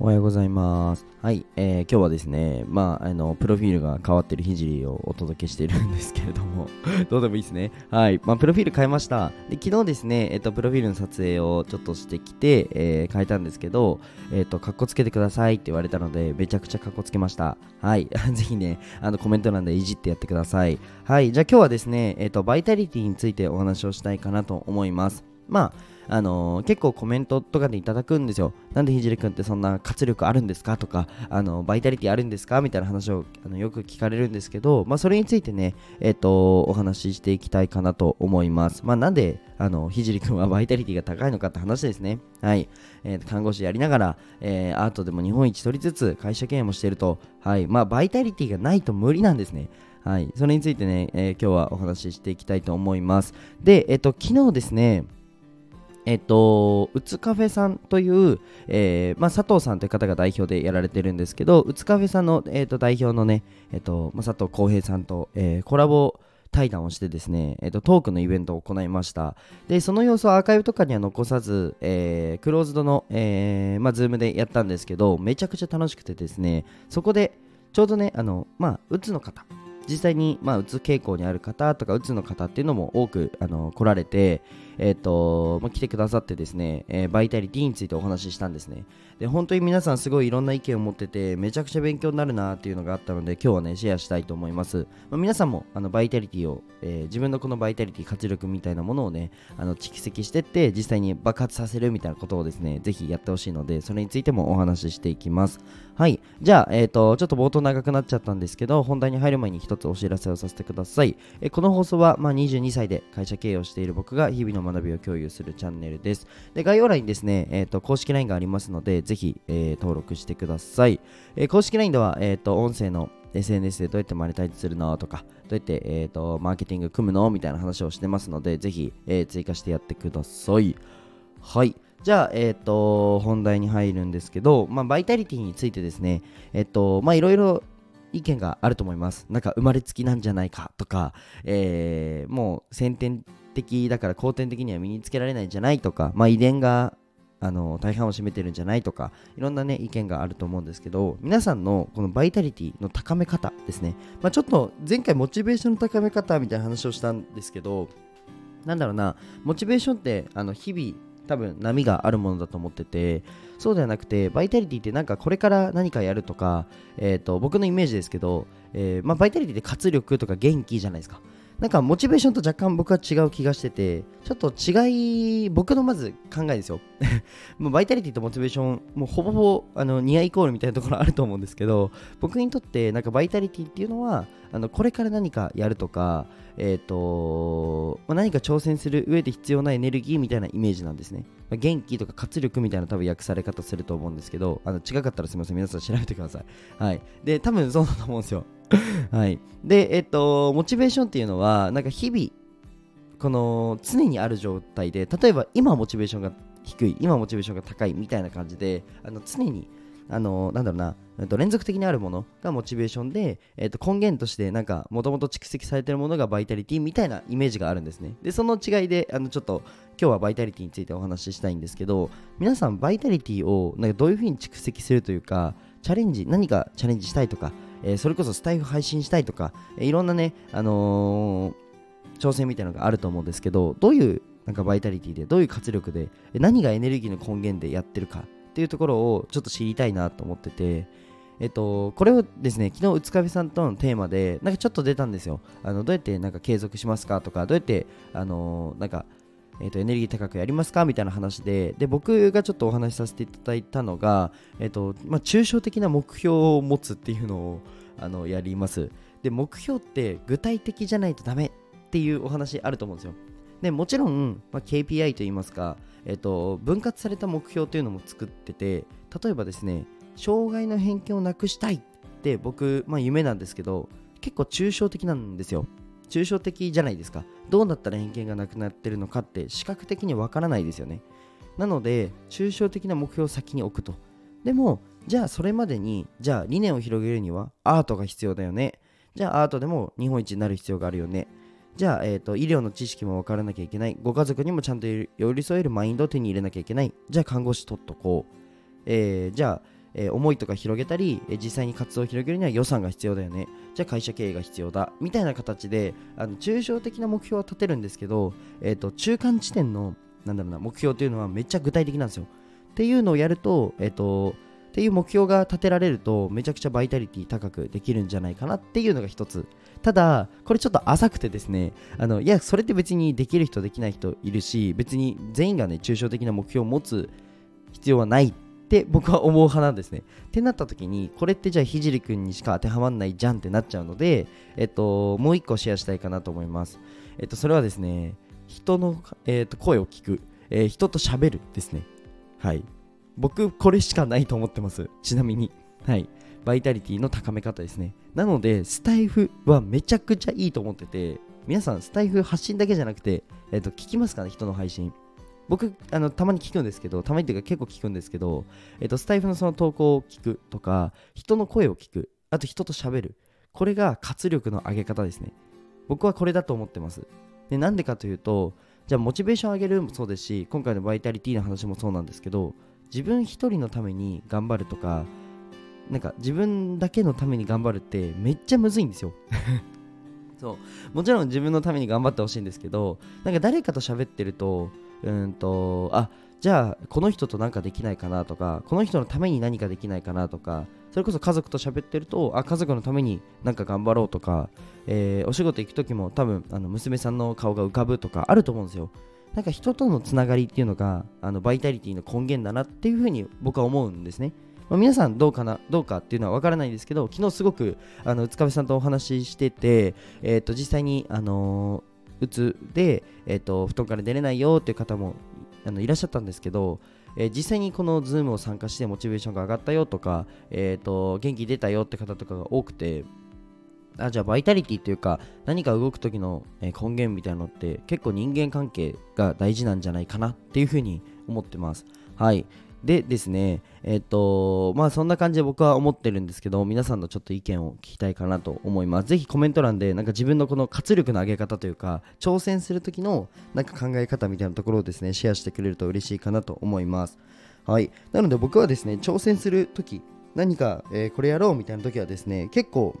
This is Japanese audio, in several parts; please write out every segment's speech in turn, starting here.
おはようございます。はい、えー今日はですね、まあ、あの、プロフィールが変わってるひじりをお届けしているんですけれども、どうでもいいですね。はい、まあ、プロフィール変えました。で、昨日ですね、えっと、プロフィールの撮影をちょっとしてきて、えー変えたんですけど、えっと、かっこつけてくださいって言われたので、めちゃくちゃかっこつけました。はい、ぜひね、あの、コメント欄でいじってやってください。はい、じゃあ今日はですね、えっと、バイタリティについてお話をしたいかなと思います。まあ、あのー結構コメントとかでいただくんですよ。なんでひじりくんってそんな活力あるんですか？とか、あのバイタリティあるんですか？みたいな話をあのよく聞かれるんですけど、まあ、それについてね、えっ、と、お話ししていきたいかなと思います。まあ、なんで、あの、ひじりくんはバイタリティが高いのかって話ですね。はい。えー看護師やりながら、えーアートでも日本一取りつつ、会社経営もしていると、はい。まあ、バイタリティがないと無理なんですね。はい。それについてね、えー今日はお話ししていきたいと思います。で、えっ、と、昨日ですね、えっと、うつカフェさんという、えーまあ、佐藤さんという方が代表でやられてるんですけど、うつカフェさんの、えっと代表のね、えっとまあ、佐藤浩平さんと、えーコラボ対談をしてですね、えっとトークのイベントを行いました。で、その様子をアーカイブとかには残さず、えークローズドの、えーまあ、 Zoom でやったんですけど、めちゃくちゃ楽しくてですね、そこでちょうどね、あの、まあ、うつの方、実際に、まあ、うつ傾向にある方とかうつの方っていうのも多くあの来られて、えっとまあ、来てくださってですね、えーバイタリティについてお話ししたんですねで本当に皆さんすごいいろんな意見を持っててめちゃくちゃ勉強になるなっていうのがあったので今日はねシェアしたいと思います、まあ、皆さんもあのバイタリティを、えー自分のこのバイタリティ活力みたいなものをねあの蓄積してって実際に爆発させるみたいなことをですねぜひやってほしいのでそれについてもお話ししていきますはい。じゃあ、えっ、と、ちょっと冒頭長くなっちゃったんですけど、本題に入る前に一つお知らせをさせてください。えーこの放送は、まあ、22歳で会社経営をしている僕が日々の学びを共有するチャンネルです。で、概要欄にですね、えっ、と、公式 LINE がありますので、ぜひ、えー登録してください。えー公式 LINE では、えっ、と、音声の SNS でどうやってマネタイズするのとか、どうやって、えー、とマーケティング組むのみたいな話をしてますので、ぜひ、えー追加してやってください。はい。じゃあ、えっ、と、本題に入るんですけど、まあ、バイタリティについてですね、えっ、と、まあ、いろいろ意見があると思います。なんか、生まれつきなんじゃないかとか、えーもう先天的だから後天的には身につけられないんじゃないとか、まあ、遺伝があの大半を占めてるんじゃないとかいろんなね意見があると思うんですけど皆さんのこのバイタリティの高め方ですね、まあ、ちょっと前回モチベーションの高め方みたいな話をしたんですけどなんだろうなモチベーションってあの日々多分波があるものだと思っててそうではなくてバイタリティってなんかこれから何かやるとか、えー、と僕のイメージですけど、えーまあ、バイタリティって活力とか元気じゃないですか。なんかモチベーションと若干僕は違う気がしててちょっと違い僕のまず考えですよ。もうバイタリティとモチベーションもうほぼほぼあのニアイコールみたいなところあると思うんですけど僕にとってなんかバイタリティっていうのはあのこれから何かやるとかえーとまあ、何か挑戦する上で必要なエネルギーみたいなイメージなんですね。まあ元気とか活力みたいな多分訳され方すると思うんですけど、あの違かったらすみません、皆さん調べてください。はい。で、多分そうだと思うんですよ。はい。で、えっ、と、モチベーションっていうのは、なんか日々、この常にある状態で、例えば今モチベーションが低い、今モチベーションが高いみたいな感じで、あの常にあのなんだろうな、えっと連続的にあるものがモチベーションで、えっと根源としてなんかもともと蓄積されているものがバイタリティみたいなイメージがあるんですね。でその違いであのちょっと今日はバイタリティについてお話ししたいんですけど皆さんバイタリティをなんかどういうふうに蓄積するというかチャレンジ何かチャレンジしたいとか、えーそれこそスタイフ配信したいとか、えーいろんなねあのー挑戦みたいなのがあると思うんですけどどういうなんかバイタリティでどういう活力で何がエネルギーの根源でやってるかっていうところをちょっと知りたいなと思っててえっと、これをですね、昨日、うつかべさんとのテーマで、なんかちょっと出たんですよ。あのどうやってなんか継続しますか？とか、どうやって、あのなんか、えっとエネルギー高くやりますか？みたいな話で、で、僕がちょっとお話しさせていただいたのが、えっと、まあ、抽象的な目標を持つっていうのを、あの、やります。で、目標って具体的じゃないとダメっていうお話あると思うんですよ。でもちろん、まあ、KPI といいますか、えっと、分割された目標というのも作ってて例えばですね障害の偏見をなくしたいって僕、まあ、夢なんですけど結構抽象的なんですよ。抽象的じゃないですか。どうなったら偏見がなくなってるのかって視覚的にわからないですよね。なので抽象的な目標を先に置くと。でもじゃあそれまでにじゃあ理念を広げるにはアートが必要だよね。じゃあアートでも日本一になる必要があるよね。じゃあ、えーと、医療の知識も分からなきゃいけない。ご家族にもちゃんと寄り添えるマインドを手に入れなきゃいけない。じゃあ、看護師取っとこう。えーじゃあ、えー、思いとか広げたり、えー、実際に活動を広げるには予算が必要だよねじゃあ会社経営が必要だみたいな形であの抽象的な目標は立てるんですけど、えーと、中間地点のなんだろうな目標というのはめっちゃ具体的なんですよっていうのをやると,、えーと、っていう目標が立てられるとめちゃくちゃバイタリティ高くできるんじゃないかなっていうのが一つただこれちょっと浅くてですねあのいやそれって別にできる人できない人いるし別に全員がね抽象的な目標を持つ必要はないって僕は思う派なんですね。ってなった時にこれってじゃあひじりくんにしか当てはまんないじゃんってなっちゃうので、えっと、もう一個シェアしたいかなと思います。えっと、それはですね、人の、えっと、声を聞く、えー、人と喋るですね。はい。僕、これしかないと思ってます。ちなみに。はい。バイタリティの高め方ですね。なので、スタイフはめちゃくちゃいいと思ってて、皆さん、スタイフ発信だけじゃなくて、えっと、聞きますかね、人の配信。僕あのたまに聞くんですけどたまにっていうか結構聞くんですけど、えっと、スタイフのその投稿を聞くとか人の声を聞くあと人と喋るこれが活力の上げ方ですね僕はこれだと思ってますでなんでかというとじゃあモチベーション上げるもそうですし今回のバイタリティの話もそうなんですけど自分一人のために頑張るとかなんか自分だけのために頑張るってめっちゃむずいんですよ。そう。もちろん自分のために頑張ってほしいんですけどなんか誰かと喋ってるとうんとあじゃあこの人と何かできないかなとかこの人のために何かできないかなとかそれこそ家族と喋ってるとあ家族のために何か頑張ろうとか、えー、お仕事行く時も多分あの娘さんの顔が浮かぶとかあると思うんですよなんか人とのつながりっていうのがあのバイタリティの根源だなっていうふうに僕は思うんですね。まあ、皆さんどうかなどうかっていうのは分からないんですけど昨日すごくあの塚部さんとお話ししてて、えー、と実際に、あのうつで、えーと、布団から出れないよっていう方もあのいらっしゃったんですけど、えー、実際にこの Zoom を参加してモチベーションが上がったよとか、えーと、元気出たよって方とかが多くてあじゃあバイタリティというか何か動く時の、根源みたいなのって結構人間関係が大事なんじゃないかなっていうふうに思ってますはいでですね、えっ、ー、と、まあそんな感じで僕は思ってるんですけど、皆さんのちょっと意見を聞きたいかなと思います。ぜひコメント欄で、なんか自分のこの活力の上げ方というか、挑戦する時のなんか考え方みたいなところをですね、シェアしてくれると嬉しいかなと思います。はい。なので僕はですね、挑戦する時、何か、えー、これやろうみたいな時はですね、結構、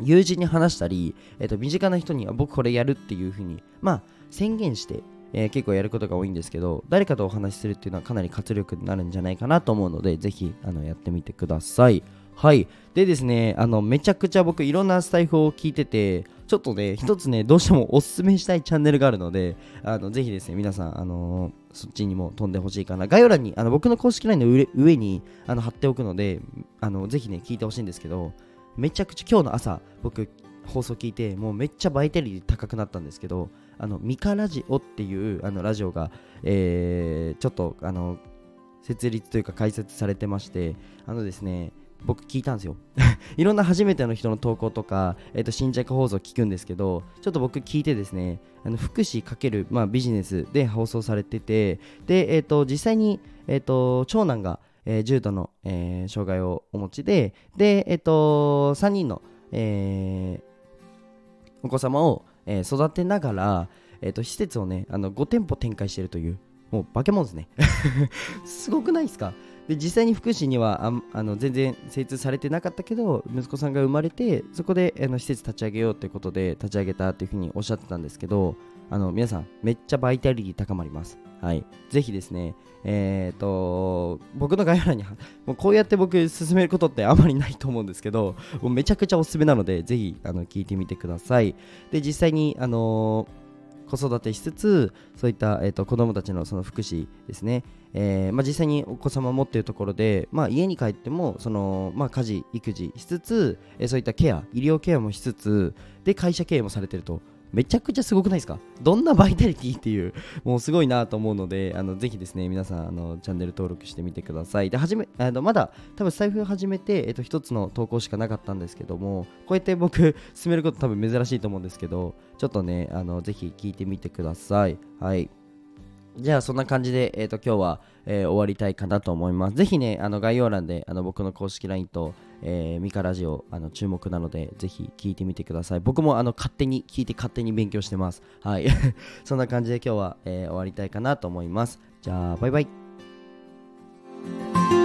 友人に話したり、えー、と身近な人には僕これやるっていうふうに、まあ、宣言してえー、結構やることが多いんですけど、誰かとお話しするっていうのはかなり活力になるんじゃないかなと思うので、ぜひあのやってみてください。はい。でですね、あの、めちゃくちゃ僕いろんなスタイフを聞いてて、ちょっとね、一つね、どうしてもおすすめしたいチャンネルがあるので、あの、ぜひですね、皆さん、あのー、そっちにも飛んでほしいかな。概要欄に、あの、僕の公式 LINE の上上に、あの、貼っておくので、あの、ぜひね、聞いてほしいんですけど、めちゃくちゃ今日の朝、僕、放送聞いて、もうめっちゃバイタリティ高くなったんですけど、あのミカラジオっていうあのラジオが、えー、ちょっとあの設立というか開設されてましてあのですね僕聞いたんですよ。いろんな初めての人の投稿とか、えー、と新着放送聞くんですけどちょっと僕聞いてですねあの福祉×、まあ、ビジネスで放送されててで、えー、と実際に、えー、と長男が、えー、重度の、えー、障害をお持ちでで、えー、と3人の、え、お子様をえ、育てながら、えーと、施設をねあの5店舗展開しているというもう化け物ですね。すごくないですか？で実際に福祉にはああの全然精通されてなかったけど息子さんが生まれてそこであの施設立ち上げようということで立ち上げたっていうふうにおっしゃってたんですけどあの皆さんめっちゃバイタリティ高まります。はい。ぜひですねえ、ー、と僕の概要欄に もうこうやって僕進めることってあまりないと思うんですけどもうめちゃくちゃおすすめなのでぜひあの聞いてみてください。で実際にあのー子育てしつつそういった、えーと、子どもたちのその福祉ですね、えーまあ、実際にお子様を持っているところで、まあ、家に帰ってもその、まあ、家事育児しつつ、えー、そういったケア医療ケアもしつつで会社経営もされてると。めちゃくちゃすごくないですか？どんなバイタリティっていう、もうすごいなと思うので、あのぜひですね、皆さんあのチャンネル登録してみてください。で、はじめ、あのまだ多分財布始めて、えっと、一つの投稿しかなかったんですけども、こうやって僕、進めること多分珍しいと思うんですけど、ちょっとね、あのぜひ聞いてみてください。はい。じゃあそんな感じで、えー、と今日は、えー、終わりたいかなと思います。ぜひね、あの概要欄であの僕の公式 LINE と、えー、ミカラジオあの注目なので、ぜひ聞いてみてください。僕もあの勝手に聞いて勝手に勉強してます。はい。そんな感じで今日は、えー、終わりたいかなと思います。じゃあ、バイバイ。